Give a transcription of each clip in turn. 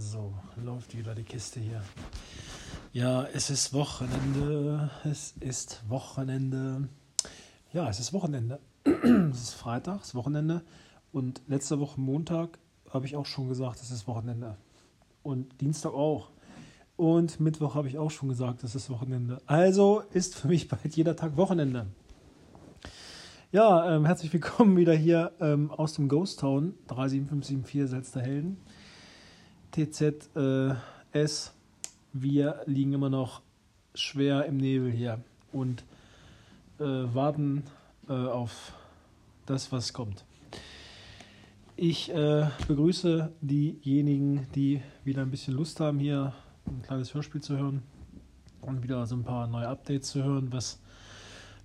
So, läuft wieder die Kiste hier. Ja, es ist Wochenende. Es ist Wochenende. Ja, es ist Wochenende. es ist Freitag, es ist Wochenende. Und letzte Woche Montag habe ich auch schon gesagt, es ist Wochenende. Und Dienstag auch. Und Mittwoch habe ich auch schon gesagt, es ist Wochenende. Also ist für mich bald jeder Tag Wochenende. Ja, ähm, herzlich willkommen wieder hier ähm, aus dem Ghost Town 37574 Selster Helden. TZS. Äh, wir liegen immer noch schwer im Nebel hier und äh, warten äh, auf das, was kommt. Ich äh, begrüße diejenigen, die wieder ein bisschen Lust haben, hier ein kleines Hörspiel zu hören und wieder so ein paar neue Updates zu hören, was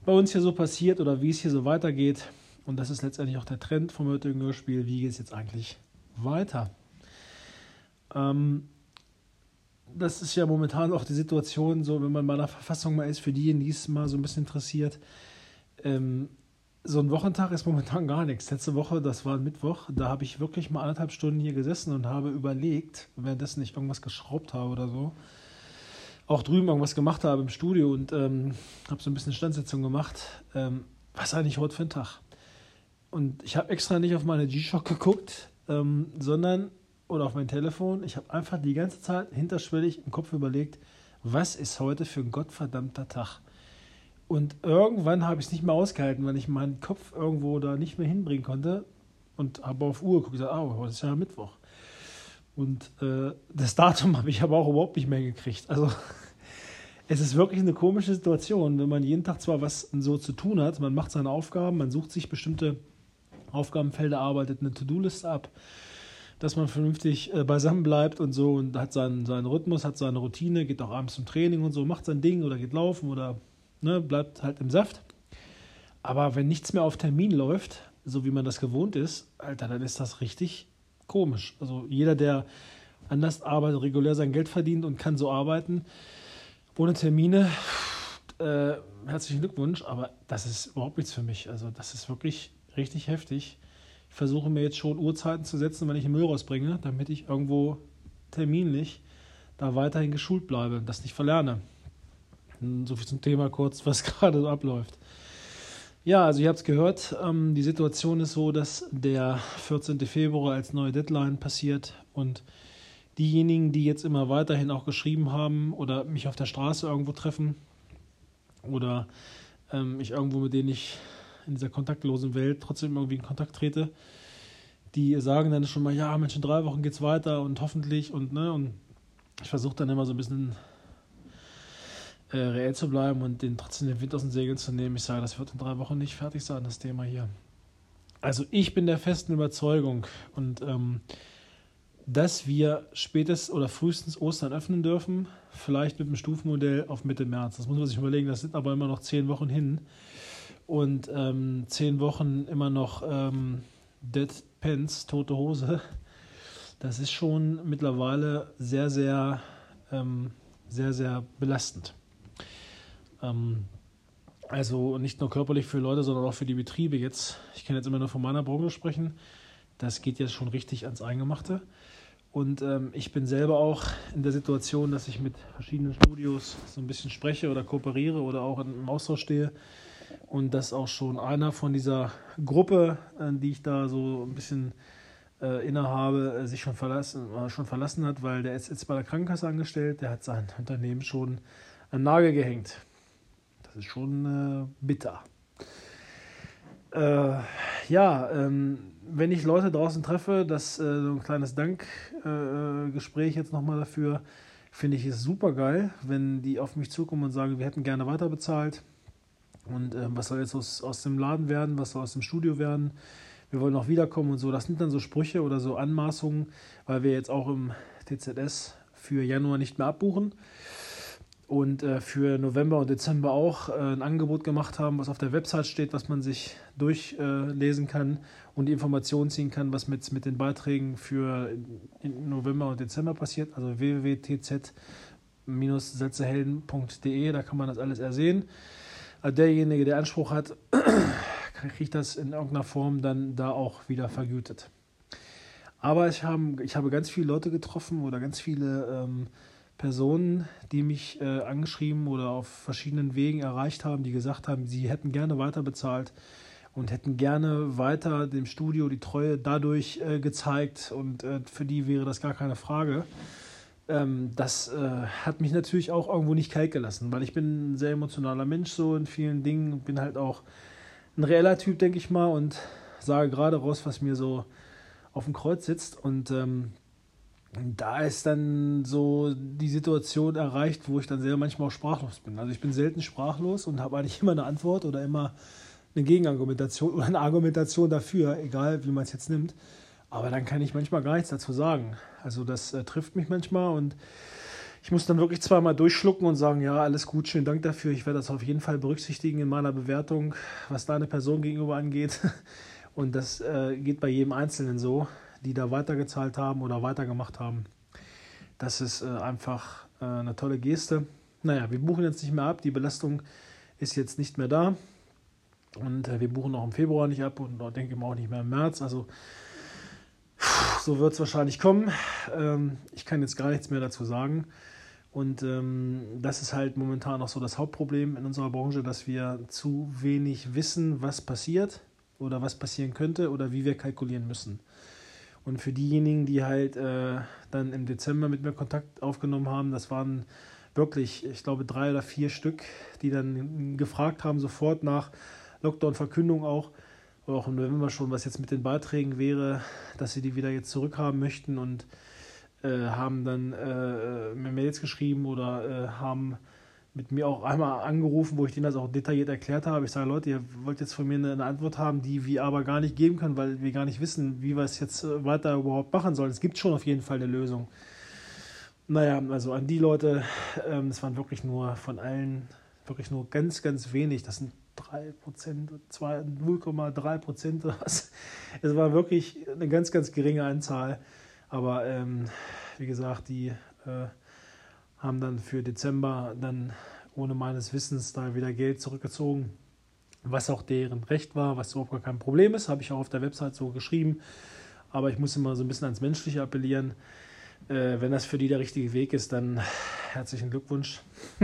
bei uns hier so passiert oder wie es hier so weitergeht. Und das ist letztendlich auch der Trend vom heutigen Hörspiel. Wie geht es jetzt eigentlich weiter? Ähm, das ist ja momentan auch die Situation, so wenn man bei der Verfassung mal ist, für diejenigen, die es mal so ein bisschen interessiert. Ähm, so ein Wochentag ist momentan gar nichts. Letzte Woche, das war Mittwoch, da habe ich wirklich mal anderthalb Stunden hier gesessen und habe überlegt, währenddessen ich irgendwas geschraubt habe oder so, auch drüben irgendwas gemacht habe im Studio und ähm, habe so ein bisschen Standsitzung gemacht. Ähm, was eigentlich heute für ein Tag? Und ich habe extra nicht auf meine G-Shock geguckt, ähm, sondern oder auf mein Telefon. Ich habe einfach die ganze Zeit hinterschwellig im Kopf überlegt, was ist heute für ein gottverdammter Tag? Und irgendwann habe ich es nicht mehr ausgehalten, weil ich meinen Kopf irgendwo da nicht mehr hinbringen konnte und habe auf Uhr geguckt und gesagt, oh, heute ist ja Mittwoch. Und äh, das Datum habe ich aber auch überhaupt nicht mehr gekriegt. Also es ist wirklich eine komische Situation, wenn man jeden Tag zwar was so zu tun hat, man macht seine Aufgaben, man sucht sich bestimmte Aufgabenfelder, arbeitet eine To-Do-Liste ab, dass man vernünftig äh, beisammen bleibt und so und hat seinen, seinen Rhythmus, hat seine Routine, geht auch abends zum Training und so, macht sein Ding oder geht laufen oder ne, bleibt halt im Saft. Aber wenn nichts mehr auf Termin läuft, so wie man das gewohnt ist, Alter, dann ist das richtig komisch. Also jeder, der anders arbeitet, regulär sein Geld verdient und kann so arbeiten, ohne Termine, äh, herzlichen Glückwunsch, aber das ist überhaupt nichts für mich. Also das ist wirklich richtig heftig. Versuche mir jetzt schon Uhrzeiten zu setzen, wenn ich den Müll rausbringe, damit ich irgendwo terminlich da weiterhin geschult bleibe, und das nicht verlerne. So viel zum Thema kurz, was gerade so abläuft. Ja, also ihr habt es gehört, ähm, die Situation ist so, dass der 14. Februar als neue Deadline passiert und diejenigen, die jetzt immer weiterhin auch geschrieben haben oder mich auf der Straße irgendwo treffen oder ähm, ich irgendwo mit denen ich in dieser kontaktlosen Welt trotzdem irgendwie in Kontakt trete, die sagen dann schon mal, ja, Mensch, in drei Wochen geht's weiter und hoffentlich und ne, und ich versuche dann immer so ein bisschen äh, reell zu bleiben und den trotzdem den Wind aus den Segeln zu nehmen. Ich sage, das wird in drei Wochen nicht fertig sein, das Thema hier. Also ich bin der festen Überzeugung und ähm, dass wir spätestens oder frühestens Ostern öffnen dürfen, vielleicht mit dem Stufenmodell auf Mitte März. Das muss man sich überlegen, das sind aber immer noch zehn Wochen hin und ähm, zehn Wochen immer noch ähm, Dead Pants, tote Hose. Das ist schon mittlerweile sehr, sehr, ähm, sehr, sehr belastend. Ähm, also nicht nur körperlich für Leute, sondern auch für die Betriebe jetzt. Ich kann jetzt immer nur von meiner Branche sprechen. Das geht jetzt schon richtig ans Eingemachte. Und ähm, ich bin selber auch in der Situation, dass ich mit verschiedenen Studios so ein bisschen spreche oder kooperiere oder auch im Austausch stehe. Und dass auch schon einer von dieser Gruppe, äh, die ich da so ein bisschen äh, innehabe, äh, sich schon verlassen, äh, schon verlassen hat, weil der ist jetzt bei der Krankenkasse angestellt, der hat sein Unternehmen schon an Nagel gehängt. Das ist schon äh, bitter. Äh, ja, ähm, wenn ich Leute draußen treffe, das so ein kleines Dankgespräch jetzt nochmal dafür, finde ich es super geil, wenn die auf mich zukommen und sagen, wir hätten gerne weiter bezahlt. Und äh, was soll jetzt aus, aus dem Laden werden, was soll aus dem Studio werden? Wir wollen auch wiederkommen und so. Das sind dann so Sprüche oder so Anmaßungen, weil wir jetzt auch im TZS für Januar nicht mehr abbuchen und äh, für November und Dezember auch äh, ein Angebot gemacht haben, was auf der Website steht, was man sich durchlesen äh, kann und die Informationen ziehen kann, was mit, mit den Beiträgen für November und Dezember passiert, also www.tz-setzehelden.de, da kann man das alles ersehen. Also derjenige, der Anspruch hat, kriegt das in irgendeiner Form dann da auch wieder vergütet. Aber ich, hab, ich habe ganz viele Leute getroffen oder ganz viele ähm, Personen, die mich äh, angeschrieben oder auf verschiedenen Wegen erreicht haben, die gesagt haben, sie hätten gerne weiter bezahlt und hätten gerne weiter dem Studio die Treue dadurch äh, gezeigt und äh, für die wäre das gar keine Frage. Ähm, das äh, hat mich natürlich auch irgendwo nicht kalt gelassen, weil ich bin ein sehr emotionaler Mensch so in vielen Dingen, bin halt auch ein reeller Typ, denke ich mal, und sage gerade raus, was mir so auf dem Kreuz sitzt und ähm, da ist dann so die Situation erreicht, wo ich dann sehr manchmal auch sprachlos bin. Also ich bin selten sprachlos und habe eigentlich immer eine Antwort oder immer eine Gegenargumentation oder eine Argumentation dafür, egal wie man es jetzt nimmt. Aber dann kann ich manchmal gar nichts dazu sagen. Also das äh, trifft mich manchmal und ich muss dann wirklich zweimal durchschlucken und sagen, ja, alles gut, schönen Dank dafür. Ich werde das auf jeden Fall berücksichtigen in meiner Bewertung, was deine Person gegenüber angeht. Und das äh, geht bei jedem Einzelnen so, die da weitergezahlt haben oder weitergemacht haben. Das ist äh, einfach äh, eine tolle Geste. Naja, wir buchen jetzt nicht mehr ab. Die Belastung ist jetzt nicht mehr da. Und äh, wir buchen auch im Februar nicht ab und denke mal auch nicht mehr im März. Also so wird es wahrscheinlich kommen. Ähm, ich kann jetzt gar nichts mehr dazu sagen. Und ähm, das ist halt momentan noch so das Hauptproblem in unserer Branche, dass wir zu wenig wissen, was passiert oder was passieren könnte oder wie wir kalkulieren müssen. Und für diejenigen, die halt äh, dann im Dezember mit mir Kontakt aufgenommen haben, das waren wirklich, ich glaube, drei oder vier Stück, die dann gefragt haben, sofort nach Lockdown-Verkündung auch, oder auch im November schon, was jetzt mit den Beiträgen wäre, dass sie die wieder jetzt zurückhaben möchten und äh, haben dann äh, mir Mails geschrieben oder äh, haben mit mir auch einmal angerufen, wo ich denen das auch detailliert erklärt habe. Ich sage, Leute, ihr wollt jetzt von mir eine, eine Antwort haben, die wir aber gar nicht geben können, weil wir gar nicht wissen, wie wir es jetzt äh, weiter überhaupt machen sollen. Es gibt schon auf jeden Fall eine Lösung. Naja, also an die Leute, ähm, es waren wirklich nur von allen, wirklich nur ganz, ganz wenig. Das sind 3%, 0,3 Prozent oder was. Es war wirklich eine ganz, ganz geringe Anzahl. Aber ähm, wie gesagt, die äh, haben dann für Dezember dann ohne meines Wissens da wieder Geld zurückgezogen, was auch deren Recht war, was überhaupt gar kein Problem ist, habe ich auch auf der Website so geschrieben. Aber ich muss immer so ein bisschen ans Menschliche appellieren. Äh, wenn das für die der richtige Weg ist, dann herzlichen Glückwunsch.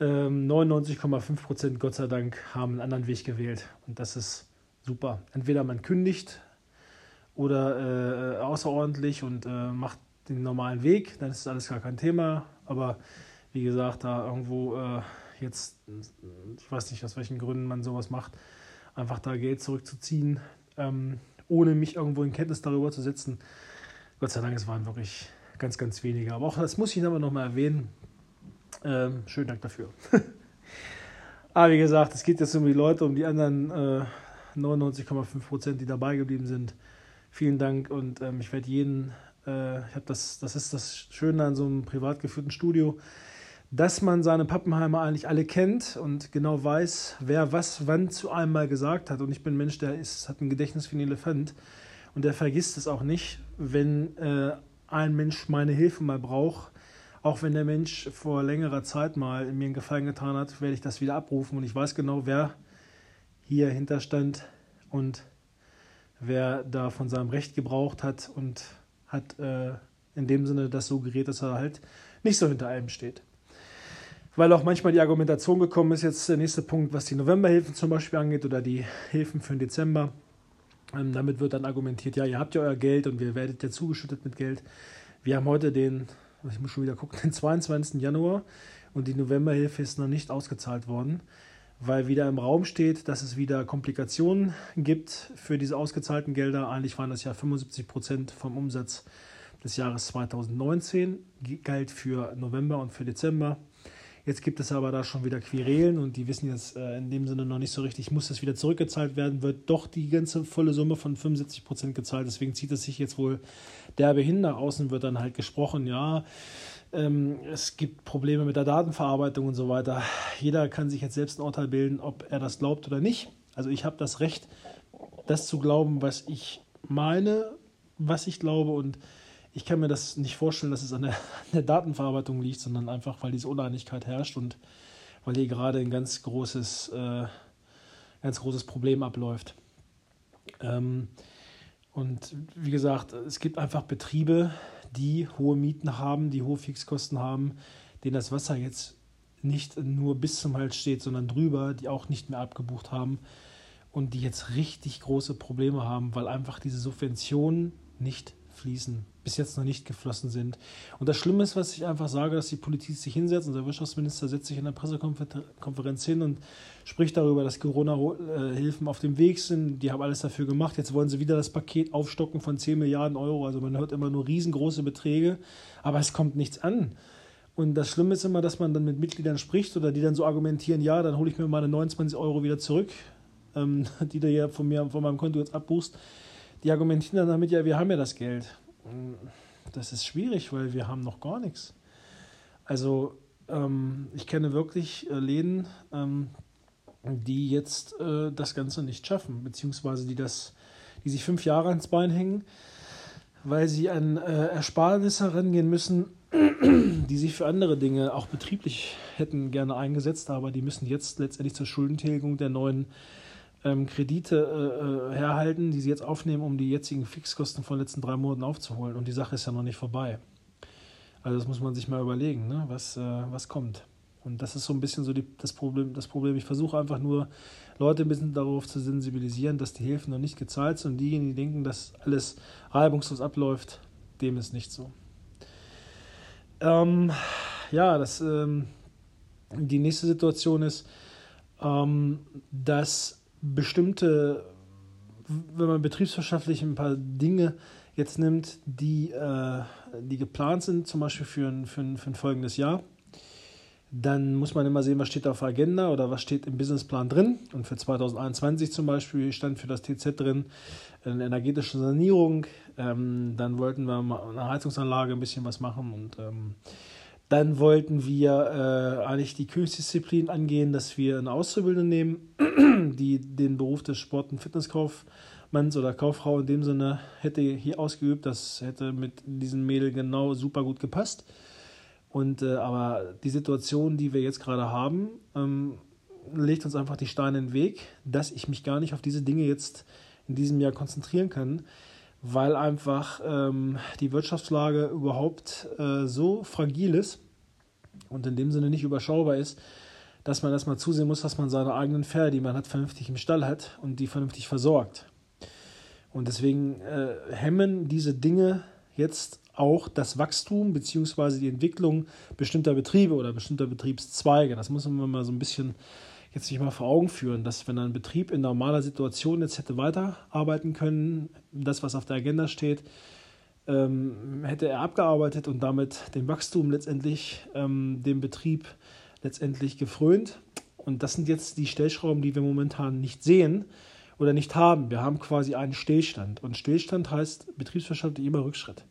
99,5 ähm, Prozent, Gott sei Dank, haben einen anderen Weg gewählt. Und das ist super. Entweder man kündigt oder äh, außerordentlich und äh, macht den normalen Weg, dann ist alles gar kein Thema. Aber wie gesagt, da irgendwo äh, jetzt, ich weiß nicht, aus welchen Gründen man sowas macht, einfach da Geld zurückzuziehen, ähm, ohne mich irgendwo in Kenntnis darüber zu setzen. Gott sei Dank, es waren wirklich ganz, ganz wenige. Aber auch das muss ich aber nochmal erwähnen. Ähm, schönen Dank dafür. Aber wie gesagt, es geht jetzt um die Leute, um die anderen äh, 99,5 Prozent, die dabei geblieben sind. Vielen Dank und ähm, ich werde jeden, äh, ich habe das, das ist das Schöne an so einem privat geführten Studio, dass man seine Pappenheimer eigentlich alle kennt und genau weiß, wer was wann zu einem mal gesagt hat. Und ich bin ein Mensch, der ist, hat ein Gedächtnis wie ein Elefant und der vergisst es auch nicht, wenn äh, ein Mensch meine Hilfe mal braucht auch wenn der Mensch vor längerer Zeit mal mir einen Gefallen getan hat, werde ich das wieder abrufen und ich weiß genau, wer hier hinterstand und wer da von seinem Recht gebraucht hat und hat äh, in dem Sinne das so gerät, dass er halt nicht so hinter allem steht. Weil auch manchmal die Argumentation gekommen ist, jetzt der nächste Punkt, was die Novemberhilfen zum Beispiel angeht oder die Hilfen für den Dezember. Ähm, damit wird dann argumentiert, ja, ihr habt ja euer Geld und wir werdet ja zugeschüttet mit Geld. Wir haben heute den ich muss schon wieder gucken, den 22. Januar und die Novemberhilfe ist noch nicht ausgezahlt worden, weil wieder im Raum steht, dass es wieder Komplikationen gibt für diese ausgezahlten Gelder. Eigentlich waren das ja 75 Prozent vom Umsatz des Jahres 2019, galt für November und für Dezember. Jetzt gibt es aber da schon wieder Querelen und die wissen jetzt äh, in dem Sinne noch nicht so richtig, muss das wieder zurückgezahlt werden, wird doch die ganze volle Summe von 75 Prozent gezahlt. Deswegen zieht es sich jetzt wohl derbe hin. Nach außen wird dann halt gesprochen, ja, ähm, es gibt Probleme mit der Datenverarbeitung und so weiter. Jeder kann sich jetzt selbst ein Urteil bilden, ob er das glaubt oder nicht. Also ich habe das Recht, das zu glauben, was ich meine, was ich glaube und ich kann mir das nicht vorstellen, dass es an der, an der, Datenverarbeitung liegt, sondern einfach, weil diese Uneinigkeit herrscht und weil hier gerade ein ganz großes, äh, ganz großes Problem abläuft. Ähm, Und wie gesagt, es gibt einfach Betriebe, die hohe Mieten haben, die hohe Fixkosten haben, denen das Wasser jetzt nicht nur bis zum Hals steht, sondern drüber, die auch nicht mehr abgebucht haben und die jetzt richtig große Probleme haben, weil einfach diese Subventionen nicht fließen, bis jetzt noch nicht geflossen sind. Und das Schlimme ist, was ich einfach sage, dass die Politik sich hinsetzt und der Wirtschaftsminister setzt sich in der Pressekonferenz hin und spricht darüber, dass Corona-Hilfen auf dem Weg sind. Die haben alles dafür gemacht. Jetzt wollen sie wieder das Paket aufstocken von 10 Milliarden Euro. Also man hört immer nur riesengroße Beträge, aber es kommt nichts an. Und das Schlimme ist immer, dass man dann mit Mitgliedern spricht oder die dann so argumentieren, ja, dann hole ich mir meine 29 Euro wieder zurück, ähm, die du ja von mir, von meinem Konto jetzt abbuchst. Die argumentieren dann damit, ja, wir haben ja das Geld. Das ist schwierig, weil wir haben noch gar nichts. Also ähm, ich kenne wirklich äh, Läden, ähm, die jetzt äh, das Ganze nicht schaffen, beziehungsweise die das, die sich fünf Jahre ans Bein hängen, weil sie an äh, Ersparnisse herangehen müssen, die sich für andere Dinge auch betrieblich hätten gerne eingesetzt, aber die müssen jetzt letztendlich zur Schuldentilgung der neuen ähm, Kredite äh, äh, herhalten, die sie jetzt aufnehmen, um die jetzigen Fixkosten von den letzten drei Monaten aufzuholen. Und die Sache ist ja noch nicht vorbei. Also das muss man sich mal überlegen, ne? was, äh, was kommt. Und das ist so ein bisschen so die, das, Problem, das Problem. Ich versuche einfach nur, Leute ein bisschen darauf zu sensibilisieren, dass die Hilfen noch nicht gezahlt sind und diejenigen, die denken, dass alles reibungslos abläuft, dem ist nicht so. Ähm, ja, das, ähm, die nächste Situation ist, ähm, dass bestimmte, wenn man betriebswirtschaftlich ein paar Dinge jetzt nimmt, die, äh, die geplant sind, zum Beispiel für ein, für, ein, für ein folgendes Jahr, dann muss man immer sehen, was steht auf der Agenda oder was steht im Businessplan drin. Und für 2021 zum Beispiel stand für das TZ drin eine energetische Sanierung. Ähm, dann wollten wir mal eine Heizungsanlage ein bisschen was machen und ähm, dann wollten wir äh, eigentlich die Königsdisziplin angehen, dass wir eine Auszubildende nehmen, die den Beruf des Sport- und Fitnesskaufmanns oder Kauffrau in dem Sinne hätte hier ausgeübt. Das hätte mit diesem Mädel genau super gut gepasst. Und äh, aber die Situation, die wir jetzt gerade haben, ähm, legt uns einfach die Steine in den Weg, dass ich mich gar nicht auf diese Dinge jetzt in diesem Jahr konzentrieren kann, weil einfach ähm, die Wirtschaftslage überhaupt äh, so fragil ist und in dem Sinne nicht überschaubar ist, dass man erstmal zusehen muss, dass man seine eigenen Pferde, die man hat, vernünftig im Stall hat und die vernünftig versorgt. Und deswegen äh, hemmen diese Dinge jetzt auch das Wachstum bzw. die Entwicklung bestimmter Betriebe oder bestimmter Betriebszweige. Das muss man mal so ein bisschen jetzt sich mal vor Augen führen, dass wenn ein Betrieb in normaler Situation jetzt hätte weiterarbeiten können, das, was auf der Agenda steht, ähm, hätte er abgearbeitet und damit dem Wachstum letztendlich, ähm, dem Betrieb letztendlich gefrönt. Und das sind jetzt die Stellschrauben, die wir momentan nicht sehen oder nicht haben. Wir haben quasi einen Stillstand. Und Stillstand heißt betriebswirtschaftlich immer Rückschritt.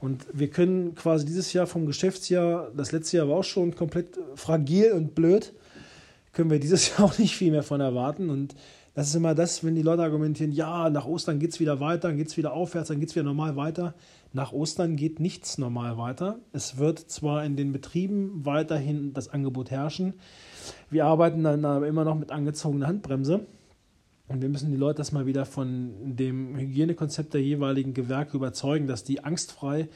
Und wir können quasi dieses Jahr vom Geschäftsjahr, das letzte Jahr war auch schon komplett fragil und blöd, können wir dieses Jahr auch nicht viel mehr von erwarten. Und das ist immer das, wenn die Leute argumentieren, ja, nach Ostern geht es wieder weiter, dann geht es wieder aufwärts, dann geht es wieder normal weiter. Nach Ostern geht nichts normal weiter. Es wird zwar in den Betrieben weiterhin das Angebot herrschen, wir arbeiten dann aber immer noch mit angezogener Handbremse. Und wir müssen die Leute das mal wieder von dem Hygienekonzept der jeweiligen Gewerke überzeugen, dass die angstfrei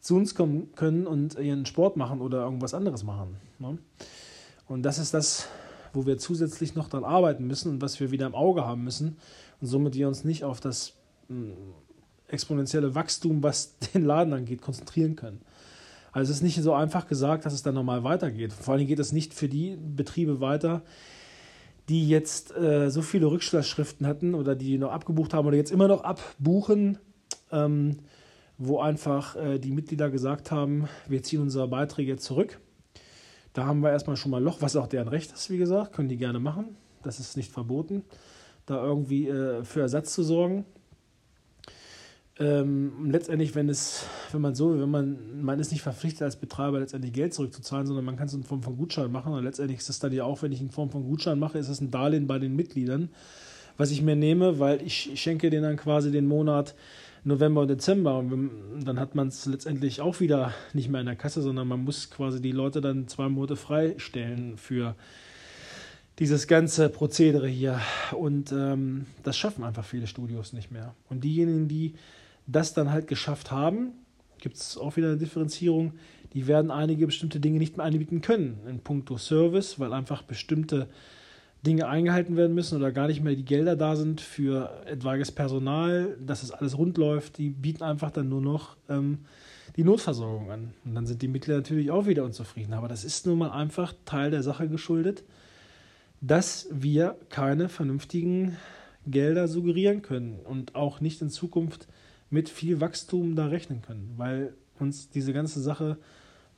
zu uns kommen können und ihren Sport machen oder irgendwas anderes machen. Ne? Und das ist das, wo wir zusätzlich noch daran arbeiten müssen und was wir wieder im Auge haben müssen und somit wir uns nicht auf das hm, exponentielle Wachstum, was den Laden angeht, konzentrieren können. Also es ist nicht so einfach gesagt, dass es dann normal weitergeht. Vor allem geht es nicht für die Betriebe weiter, die jetzt äh, so viele Rückschlagsschriften hatten oder die noch abgebucht haben oder jetzt immer noch abbuchen, ähm, wo einfach äh, die Mitglieder gesagt haben, wir ziehen unsere Beiträge zurück da haben wir erstmal schon mal Loch, was auch deren Recht ist, wie gesagt, können die gerne machen. Das ist nicht verboten, da irgendwie äh, für Ersatz zu sorgen. Ähm, letztendlich, wenn es, wenn man so, wenn man, man ist nicht verpflichtet als Betreiber letztendlich Geld zurückzuzahlen, sondern man kann es in Form von Gutschein machen. Und letztendlich ist es dann ja auch, wenn ich in Form von Gutschein mache, ist es ein Darlehen bei den Mitgliedern, was ich mir nehme, weil ich, schenke denen dann quasi den Monat November und Dezember. Und dann hat man es letztendlich auch wieder nicht mehr in der Kasse, sondern man muss quasi die Leute dann zwei Monate freistellen für dieses ganze Prozedere hier. Und ähm, das schaffen einfach viele Studios nicht mehr. Und diejenigen, die das dann halt geschafft haben, gibt es auch wieder eine Differenzierung, die werden einige bestimmte Dinge nicht mehr anbieten können in puncto Service, weil einfach bestimmte Dinge eingehalten werden müssen oder gar nicht mehr die Gelder da sind für etwaiges Personal, dass es alles rund läuft. Die bieten einfach dann nur noch ähm, die Notversorgung an. Und dann sind die Mitglieder natürlich auch wieder unzufrieden. Aber das ist nun mal einfach Teil der Sache geschuldet, dass wir keine vernünftigen Gelder suggerieren können und auch nicht in Zukunft mit viel Wachstum da rechnen können, weil uns diese ganze Sache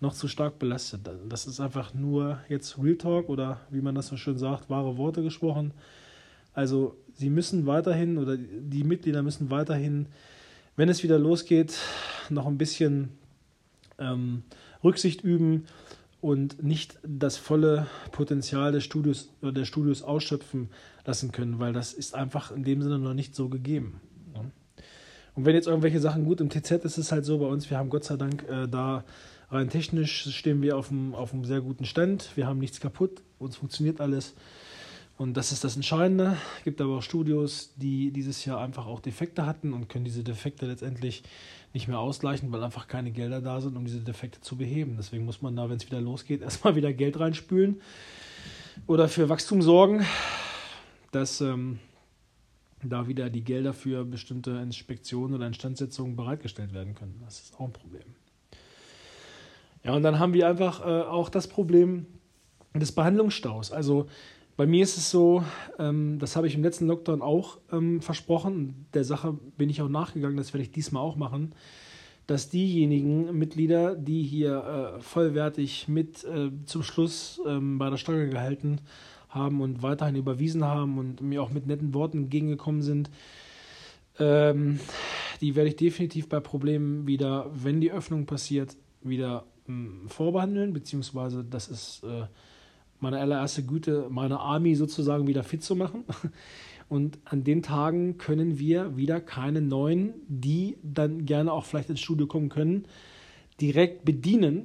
noch zu stark belastet. Das ist einfach nur jetzt Real Talk oder wie man das so schön sagt, wahre Worte gesprochen. Also sie müssen weiterhin oder die Mitglieder müssen weiterhin, wenn es wieder losgeht, noch ein bisschen ähm, Rücksicht üben und nicht das volle Potenzial des Studios, der Studios ausschöpfen lassen können, weil das ist einfach in dem Sinne noch nicht so gegeben. Und wenn jetzt irgendwelche Sachen gut im TZ ist, ist es halt so bei uns, wir haben Gott sei Dank äh, da rein technisch stehen wir auf einem, auf einem sehr guten Stand. Wir haben nichts kaputt, uns funktioniert alles. Und das ist das Entscheidende. Es gibt aber auch Studios, die dieses Jahr einfach auch Defekte hatten und können diese Defekte letztendlich nicht mehr ausgleichen, weil einfach keine Gelder da sind, um diese Defekte zu beheben. Deswegen muss man da, wenn es wieder losgeht, erstmal wieder Geld reinspülen oder für Wachstum sorgen, dass ähm, da wieder die Gelder für bestimmte Inspektionen oder Instandsetzungen bereitgestellt werden können. Das ist auch ein Problem. Ja, und dann haben wir einfach äh, auch das Problem des Behandlungsstaus. Also bei mir ist es so, ähm, das habe ich im letzten Lockdown auch ähm, versprochen. Der Sache bin ich auch nachgegangen, das werde ich diesmal auch machen, dass diejenigen Mitglieder, die hier äh, vollwertig mit äh, zum Schluss ähm, bei der Stange gehalten haben und weiterhin überwiesen haben und mir auch mit netten Worten entgegengekommen sind. Ähm, die werde ich definitiv bei Problemen wieder, wenn die Öffnung passiert, wieder vorbehandeln, beziehungsweise das ist äh, meine allererste Güte, meine Army sozusagen wieder fit zu machen. Und an den Tagen können wir wieder keine neuen, die dann gerne auch vielleicht ins Studio kommen können, direkt bedienen.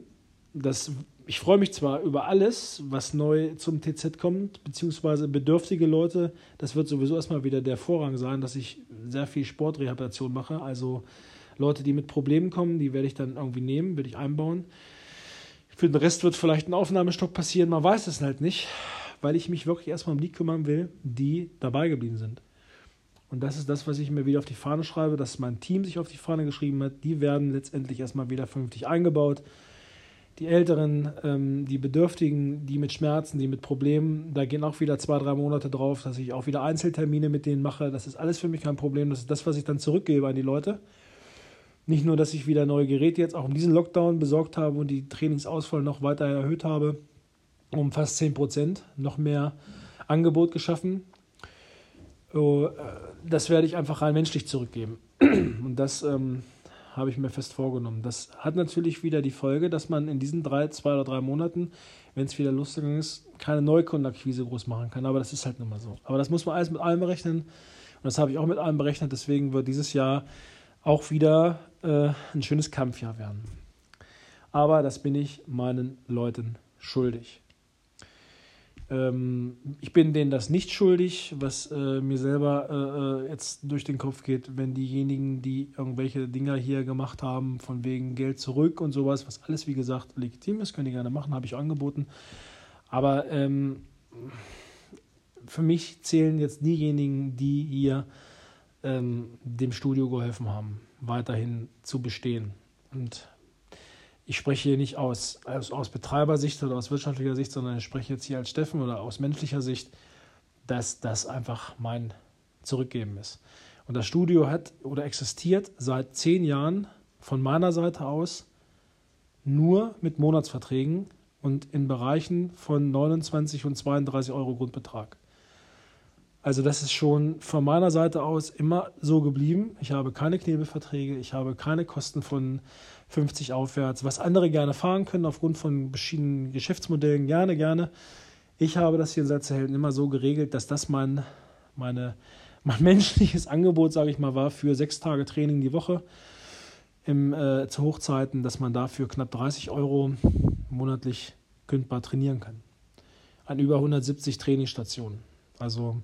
Das ich freue mich zwar über alles, was neu zum TZ kommt, beziehungsweise bedürftige Leute. Das wird sowieso erstmal wieder der Vorrang sein, dass ich sehr viel Sportrehabilitation mache. Also Leute, die mit Problemen kommen, die werde ich dann irgendwie nehmen, werde ich einbauen. Für den Rest wird vielleicht ein Aufnahmestock passieren, man weiß es halt nicht, weil ich mich wirklich erstmal um die kümmern will, die dabei geblieben sind. Und das ist das, was ich mir wieder auf die Fahne schreibe, dass mein Team sich auf die Fahne geschrieben hat. Die werden letztendlich erstmal wieder vernünftig eingebaut die Älteren, ähm, die Bedürftigen, die mit Schmerzen, die mit Problemen, da gehen auch wieder zwei, drei Monate drauf, dass ich auch wieder Einzeltermine mit denen mache. Das ist alles für mich kein Problem. Das ist das, was ich dann zurückgebe an die Leute. Nicht nur, dass ich wieder neue Geräte jetzt auch um diesen Lockdown besorgt habe und die Trainingsausfall noch weiter erhöht habe, um fast 10 Prozent, noch mehr Angebot geschaffen. Oh, äh, das werde ich einfach rein menschlich zurückgeben. Und das ähm, habe ich mir fest vorgenommen. Das hat natürlich wieder die Folge, dass man in diesen drei, zwei oder drei Monaten, wenn es wieder losgegangen ist, keine Neukundenakquise groß machen kann. Aber das ist halt nun mal so. Aber das muss man alles mit allem berechnen. Und das habe ich auch mit allem berechnet. Deswegen wird dieses Jahr auch wieder äh, ein schönes Kampfjahr werden. Aber das bin ich meinen Leuten schuldig. Ähm, ich bin denen das nicht schuldig, was äh, mir selber äh, äh, jetzt durch den Kopf geht, wenn diejenigen, die irgendwelche Dinger hier gemacht haben, von wegen Geld zurück und sowas, was alles wie gesagt legitim ist, können die gerne machen, habe ich angeboten. Aber ähm, für mich zählen jetzt diejenigen, die hier ähm, dem Studio geholfen haben, weiterhin zu bestehen. Und ich spreche hier nicht aus, aus, aus Betreibersicht oder aus wirtschaftlicher Sicht, sondern ich spreche jetzt hier als Steffen oder aus menschlicher Sicht, dass das einfach mein Zurückgeben ist. Und das Studio hat oder existiert seit zehn Jahren von meiner Seite aus nur mit Monatsverträgen und in Bereichen von 29 und 32 Euro Grundbetrag. Also das ist schon von meiner Seite aus immer so geblieben. Ich habe keine Knebelverträge, ich habe keine Kosten von 50 aufwärts, was andere gerne fahren können aufgrund von verschiedenen Geschäftsmodellen, gerne, gerne. Ich habe das hier in Salzerhelden immer so geregelt, dass das mein, meine, mein menschliches Angebot, sage ich mal, war für sechs Tage Training die Woche im, äh, zu Hochzeiten, dass man dafür knapp 30 Euro monatlich kündbar trainieren kann. an über 170 Trainingsstationen. Also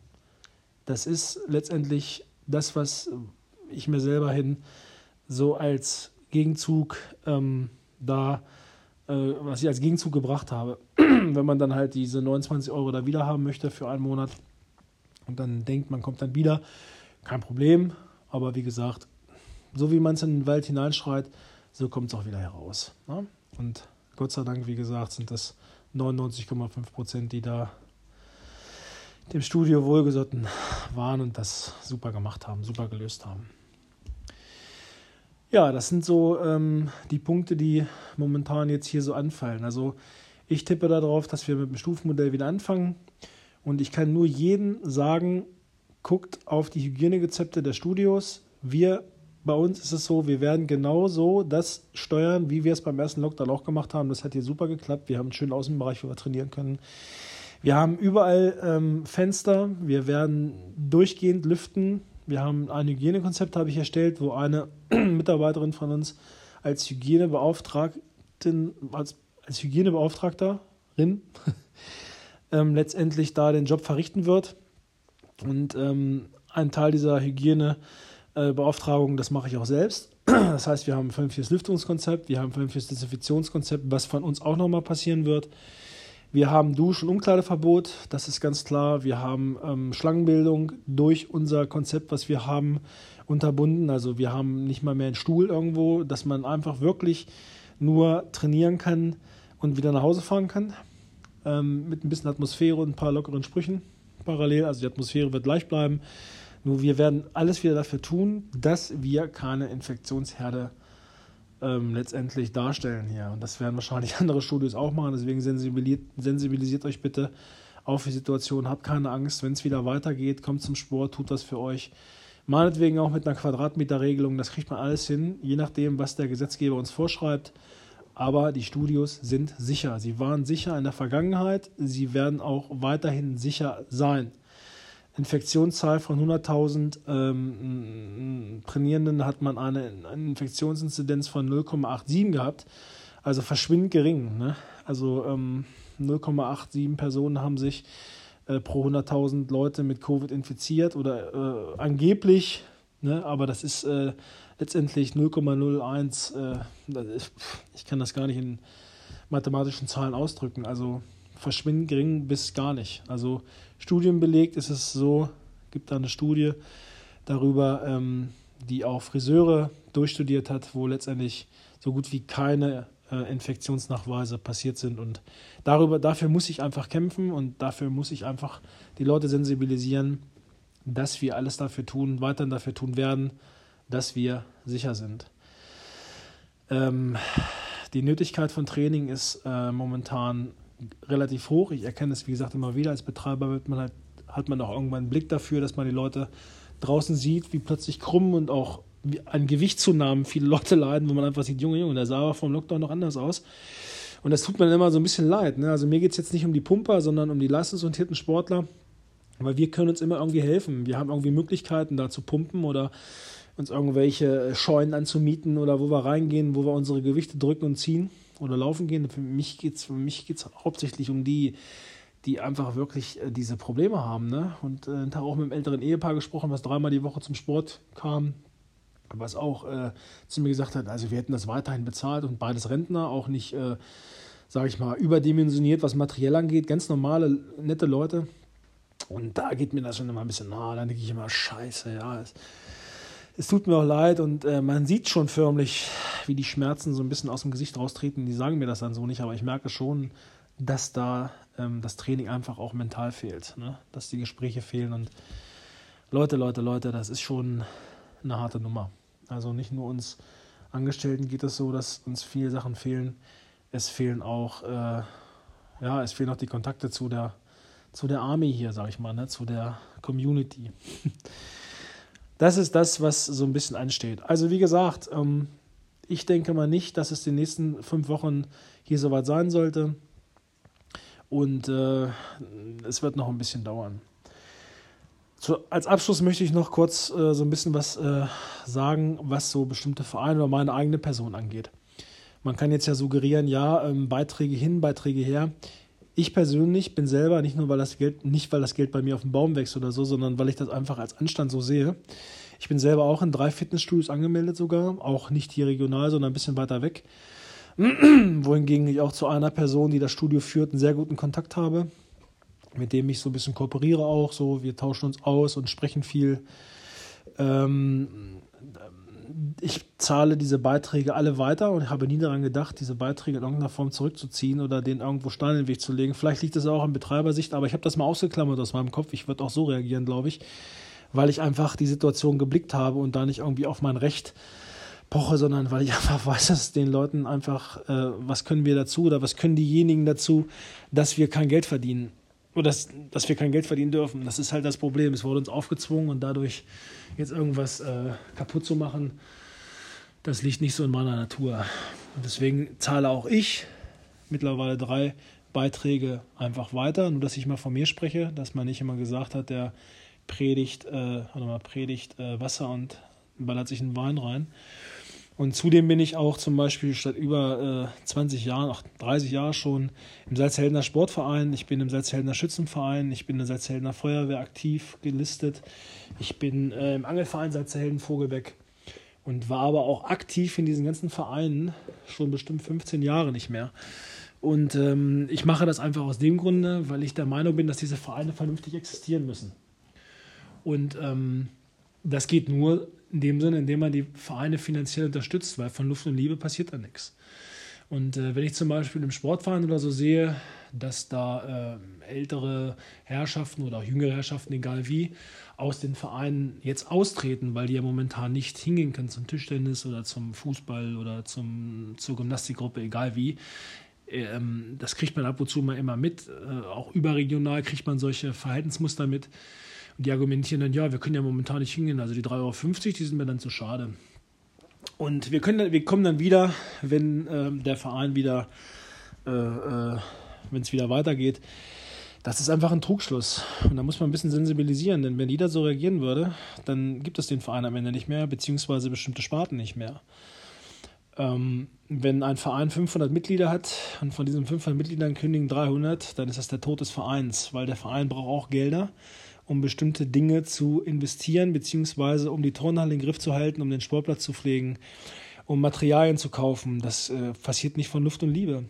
das ist letztendlich das, was ich mir selber hin so als Gegenzug ähm, da, äh, was ich als Gegenzug gebracht habe. Wenn man dann halt diese 29 Euro da wieder haben möchte für einen Monat und dann denkt, man kommt dann wieder, kein Problem. Aber wie gesagt, so wie man es in den Wald hineinschreit, so kommt es auch wieder heraus. Ne? Und Gott sei Dank, wie gesagt, sind das 99,5 Prozent, die da dem Studio wohlgesotten waren und das super gemacht haben, super gelöst haben. Ja, das sind so ähm, die Punkte, die momentan jetzt hier so anfallen. Also ich tippe darauf, dass wir mit dem Stufenmodell wieder anfangen. Und ich kann nur jedem sagen, guckt auf die Hygienegezepte der Studios. Wir, bei uns ist es so, wir werden genauso das steuern, wie wir es beim ersten Lockdown auch gemacht haben. Das hat hier super geklappt. Wir haben einen schönen Außenbereich, wo wir trainieren können. Wir haben überall ähm, Fenster. Wir werden durchgehend lüften. Wir haben ein Hygienekonzept, habe ich erstellt, wo eine Mitarbeiterin von uns als Hygienebeauftragten, als, als Hygienebeauftragterin ähm, letztendlich da den Job verrichten wird. Und ähm, ein Teil dieser Hygienebeauftragung, äh, das mache ich auch selbst. Das heißt, wir haben ein vernünftiges Lüftungskonzept, wir haben ein vernünftiges Desinfektionskonzept, was von uns auch nochmal passieren wird. Wir haben Dusch- und Umkleideverbot, das ist ganz klar. Wir haben ähm, Schlangenbildung durch unser Konzept, was wir haben, unterbunden. Also wir haben nicht mal mehr einen Stuhl irgendwo, dass man einfach wirklich nur trainieren kann und wieder nach Hause fahren kann. Ähm, mit ein bisschen Atmosphäre und ein paar lockeren Sprüchen parallel. Also die Atmosphäre wird gleich bleiben. Nur wir werden alles wieder dafür tun, dass wir keine Infektionsherde ähm, letztendlich darstellen hier. Und das werden wahrscheinlich andere Studios auch machen. Deswegen sensibilisiert, sensibilisiert euch bitte auf die Situation. Habt keine Angst. Wenn es wieder weitergeht, kommt zum Sport, tut das für euch. Meinetwegen auch mit einer Quadratmeterregelung. Das kriegt man alles hin, je nachdem, was der Gesetzgeber uns vorschreibt. Aber die Studios sind sicher. Sie waren sicher in der Vergangenheit. Sie werden auch weiterhin sicher sein. Infektionszahl von 100.000 ähm, Trainierenden hat man eine, eine Infektionsinzidenz von 0,87 gehabt, also verschwindend gering. Ne? Also ähm, 0,87 Personen haben sich äh, pro 100.000 Leute mit Covid infiziert oder äh, angeblich, ne? aber das ist äh, letztendlich 0,01. Äh, ich kann das gar nicht in mathematischen Zahlen ausdrücken. Also verschwindend gering bis gar nicht. Also studienbelegt ist es so, gibt da eine Studie darüber, ähm, die auch Friseure durchstudiert hat, wo letztendlich so gut wie keine äh, Infektionsnachweise passiert sind. Und darüber, dafür muss ich einfach kämpfen und dafür muss ich einfach die Leute sensibilisieren, dass wir alles dafür tun, weiterhin dafür tun werden, dass wir sicher sind. Ähm, die Nötigkeit von Training ist äh, momentan relativ hoch. Ich erkenne es, wie gesagt, immer wieder. Als Betreiber wird man halt, hat man auch irgendwann einen Blick dafür, dass man die Leute draußen sieht, wie plötzlich krumm und auch an Gewichtszunahmen viele Leute leiden, wo man einfach sieht, Junge, Junge, der sah aber vom Lockdown noch anders aus. Und das tut mir immer so ein bisschen leid. Ne? Also mir geht es jetzt nicht um die Pumper, sondern um die leistungsorientierten Sportler. Weil wir können uns immer irgendwie helfen. Wir haben irgendwie Möglichkeiten, da zu pumpen oder uns irgendwelche Scheunen anzumieten oder wo wir reingehen, wo wir unsere Gewichte drücken und ziehen oder laufen gehen. Für mich geht es geht's hauptsächlich um die, die einfach wirklich äh, diese Probleme haben. Ne? Und äh, einen Tag auch mit einem älteren Ehepaar gesprochen, was dreimal die Woche zum Sport kam, was auch äh, zu mir gesagt hat, also wir hätten das weiterhin bezahlt und beides Rentner, auch nicht, äh, sage ich mal, überdimensioniert, was materiell angeht, ganz normale, nette Leute. Und da geht mir das schon immer ein bisschen nah. Dann denke ich immer, scheiße, ja. Es, es tut mir auch leid und äh, man sieht schon förmlich, wie die Schmerzen so ein bisschen aus dem Gesicht raustreten. Die sagen mir das dann so nicht, aber ich merke schon, dass da ähm, das Training einfach auch mental fehlt, ne? dass die Gespräche fehlen. Und Leute, Leute, Leute, das ist schon eine harte Nummer. Also nicht nur uns Angestellten geht es so, dass uns viele Sachen fehlen. Es fehlen auch, äh, ja, es fehlen auch die Kontakte zu der, zu der Army hier, sag ich mal, ne? zu der Community. Das ist das, was so ein bisschen ansteht. Also wie gesagt, ähm, ich denke mal nicht, dass es die nächsten fünf Wochen hier soweit sein sollte. Und äh, es wird noch ein bisschen dauern. Zu, als Abschluss möchte ich noch kurz äh, so ein bisschen was äh, sagen, was so bestimmte Vereine oder meine eigene Person angeht. Man kann jetzt ja suggerieren, ja, ähm, Beiträge hin, Beiträge her. Ich persönlich bin selber, nicht nur weil das Geld, nicht weil das Geld bei mir auf dem Baum wächst oder so, sondern weil ich das einfach als Anstand so sehe. Ich bin selber auch in drei Fitnessstudios angemeldet sogar, auch nicht hier regional, sondern ein bisschen weiter weg. Wohingegen ich auch zu einer Person, die das Studio führt, einen sehr guten Kontakt habe, mit dem ich so ein bisschen kooperiere auch. So, wir tauschen uns aus und sprechen viel. Ähm, ich zahle diese Beiträge alle weiter und habe nie daran gedacht, diese Beiträge in irgendeiner Form zurückzuziehen oder den irgendwo Stein in den Weg zu legen. Vielleicht liegt es auch an Betreibersicht, aber ich habe das mal ausgeklammert aus meinem Kopf. Ich würde auch so reagieren, glaube ich, weil ich einfach die Situation geblickt habe und da nicht irgendwie auf mein Recht poche, sondern weil ich einfach weiß, dass den Leuten einfach, äh, was können wir dazu oder was können diejenigen dazu, dass wir kein Geld verdienen oder dass, dass wir kein Geld verdienen dürfen. Das ist halt das Problem. Es wurde uns aufgezwungen und dadurch jetzt irgendwas äh, kaputt zu machen, das liegt nicht so in meiner Natur. Und deswegen zahle auch ich mittlerweile drei Beiträge einfach weiter, nur dass ich mal von mir spreche, dass man nicht immer gesagt hat, der predigt, äh, warte mal, predigt äh, Wasser und ballert sich einen Wein rein. Und zudem bin ich auch zum Beispiel seit über äh, 20 Jahren, auch 30 Jahren schon im Salzheldener Sportverein, ich bin im Salzheldener Schützenverein, ich bin in der Salzheldener Feuerwehr aktiv gelistet, ich bin äh, im Angelverein Salzhelden Vogelbeck und war aber auch aktiv in diesen ganzen Vereinen schon bestimmt 15 Jahre nicht mehr. Und ähm, ich mache das einfach aus dem Grunde, weil ich der Meinung bin, dass diese Vereine vernünftig existieren müssen. Und ähm, das geht nur in dem Sinne, indem man die Vereine finanziell unterstützt, weil von Luft und Liebe passiert da nichts. Und äh, wenn ich zum Beispiel im Sportverein oder so sehe, dass da äh, ältere Herrschaften oder auch jüngere Herrschaften, egal wie, aus den Vereinen jetzt austreten, weil die ja momentan nicht hingehen können zum Tischtennis oder zum Fußball oder zum, zur Gymnastikgruppe, egal wie. Ähm, das kriegt man ab und zu mal immer mit. Äh, auch überregional kriegt man solche Verhaltensmuster mit. Die argumentieren dann, ja, wir können ja momentan nicht hingehen, also die 3,50 Euro, die sind mir dann zu schade. Und wir, können, wir kommen dann wieder, wenn äh, der Verein wieder, äh, äh, wenn es wieder weitergeht. Das ist einfach ein Trugschluss. Und da muss man ein bisschen sensibilisieren, denn wenn jeder so reagieren würde, dann gibt es den Verein am Ende nicht mehr, beziehungsweise bestimmte Sparten nicht mehr. Ähm, wenn ein Verein 500 Mitglieder hat und von diesen 500 Mitgliedern kündigen 300, dann ist das der Tod des Vereins, weil der Verein braucht auch Gelder um bestimmte Dinge zu investieren, beziehungsweise um die Turnhalle in den Griff zu halten, um den Sportplatz zu pflegen, um Materialien zu kaufen. Das äh, passiert nicht von Luft und Liebe.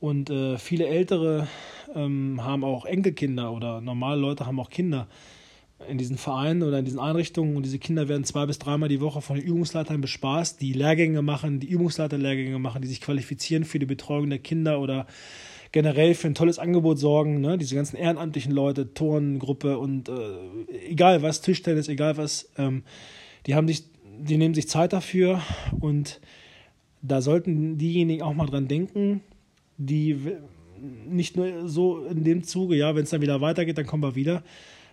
Und äh, viele Ältere ähm, haben auch Enkelkinder oder normale Leute haben auch Kinder in diesen Vereinen oder in diesen Einrichtungen und diese Kinder werden zwei bis dreimal die Woche von den Übungsleitern bespaßt, die Lehrgänge machen, die Übungsleiterlehrgänge machen, die sich qualifizieren für die Betreuung der Kinder oder generell für ein tolles Angebot sorgen. Ne? Diese ganzen ehrenamtlichen Leute, Turnengruppe und äh, egal was, Tischtennis, egal was, ähm, die haben sich, die nehmen sich Zeit dafür und da sollten diejenigen auch mal dran denken, die nicht nur so in dem Zuge, ja, wenn es dann wieder weitergeht, dann kommen wir wieder,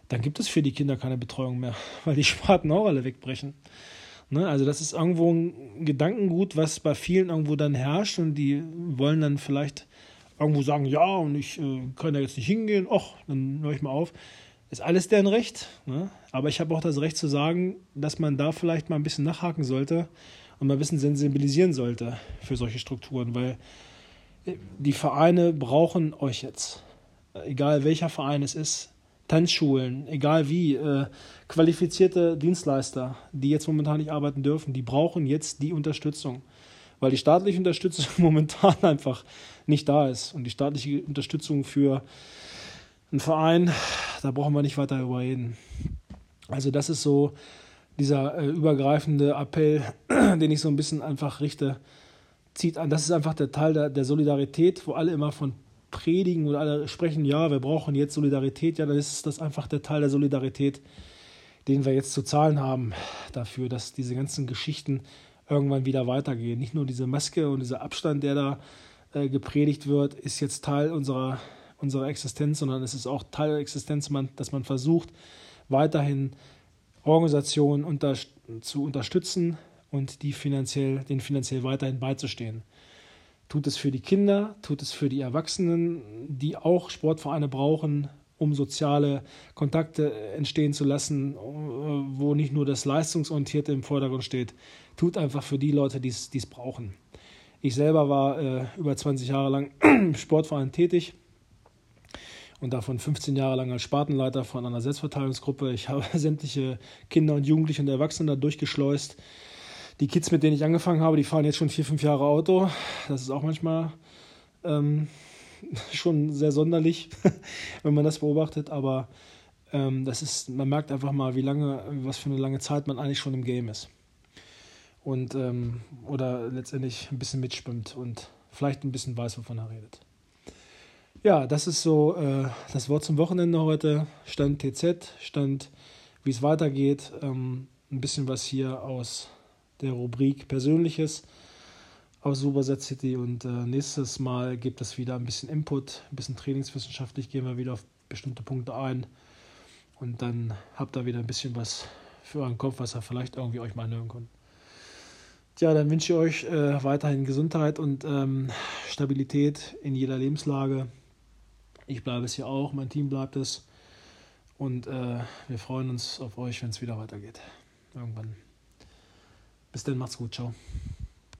dann gibt es für die Kinder keine Betreuung mehr, weil die Sparten auch alle wegbrechen. Ne? Also das ist irgendwo ein Gedankengut, was bei vielen irgendwo dann herrscht und die wollen dann vielleicht irgendwo sagen, ja, und ich äh, kann da jetzt nicht hingehen, ach, dann höre ich mal auf. Ist alles deren Recht. Ne? Aber ich habe auch das Recht zu sagen, dass man da vielleicht mal ein bisschen nachhaken sollte und mal ein bisschen sensibilisieren sollte für solche Strukturen, weil äh, die Vereine brauchen euch jetzt. Egal welcher Verein es ist, Tanzschulen, egal wie, äh, qualifizierte Dienstleister, die jetzt momentan nicht arbeiten dürfen, die brauchen jetzt die Unterstützung weil die staatliche Unterstützung momentan einfach nicht da ist. Und die staatliche Unterstützung für einen Verein, da brauchen wir nicht weiter darüber reden. Also das ist so dieser äh, übergreifende Appell, den ich so ein bisschen einfach richte, zieht an. Das ist einfach der Teil der, der Solidarität, wo alle immer von predigen oder alle sprechen, ja, wir brauchen jetzt Solidarität. Ja, dann ist das einfach der Teil der Solidarität, den wir jetzt zu zahlen haben dafür, dass diese ganzen Geschichten irgendwann wieder weitergehen. Nicht nur diese Maske und dieser Abstand, der da äh, gepredigt wird, ist jetzt Teil unserer, unserer Existenz, sondern es ist auch Teil der Existenz, dass man versucht, weiterhin Organisationen unter, zu unterstützen und die finanziell, denen finanziell weiterhin beizustehen. Tut es für die Kinder, tut es für die Erwachsenen, die auch Sportvereine brauchen, um soziale Kontakte entstehen zu lassen, äh, wo nicht nur das Leistungsorientierte im Vordergrund steht, tut einfach für die Leute, die es brauchen. Ich selber war äh, über 20 Jahre lang im Sportverein tätig und davon 15 Jahre lang als Spartenleiter von einer Selbstverteidigungsgruppe. Ich habe sämtliche Kinder und Jugendliche und Erwachsene da durchgeschleust. Die Kids, mit denen ich angefangen habe, die fahren jetzt schon vier, fünf Jahre Auto. Das ist auch manchmal ähm, schon sehr sonderlich, wenn man das beobachtet, aber ähm, das ist, man merkt einfach mal, wie lange, was für eine lange Zeit man eigentlich schon im Game ist. Und ähm, oder letztendlich ein bisschen mitschwimmt und vielleicht ein bisschen weiß, wovon er redet. Ja, das ist so äh, das Wort zum Wochenende heute. Stand TZ, Stand, wie es weitergeht. Ähm, ein bisschen was hier aus der Rubrik Persönliches aus Superset City und äh, nächstes Mal gibt es wieder ein bisschen Input, ein bisschen trainingswissenschaftlich, gehen wir wieder auf bestimmte Punkte ein und dann habt ihr wieder ein bisschen was für euren Kopf, was ihr vielleicht irgendwie euch mal anhören könnt. Tja, dann wünsche ich euch äh, weiterhin Gesundheit und ähm, Stabilität in jeder Lebenslage. Ich bleibe es hier auch, mein Team bleibt es. Und äh, wir freuen uns auf euch, wenn es wieder weitergeht. Irgendwann. Bis dann, macht's gut, ciao.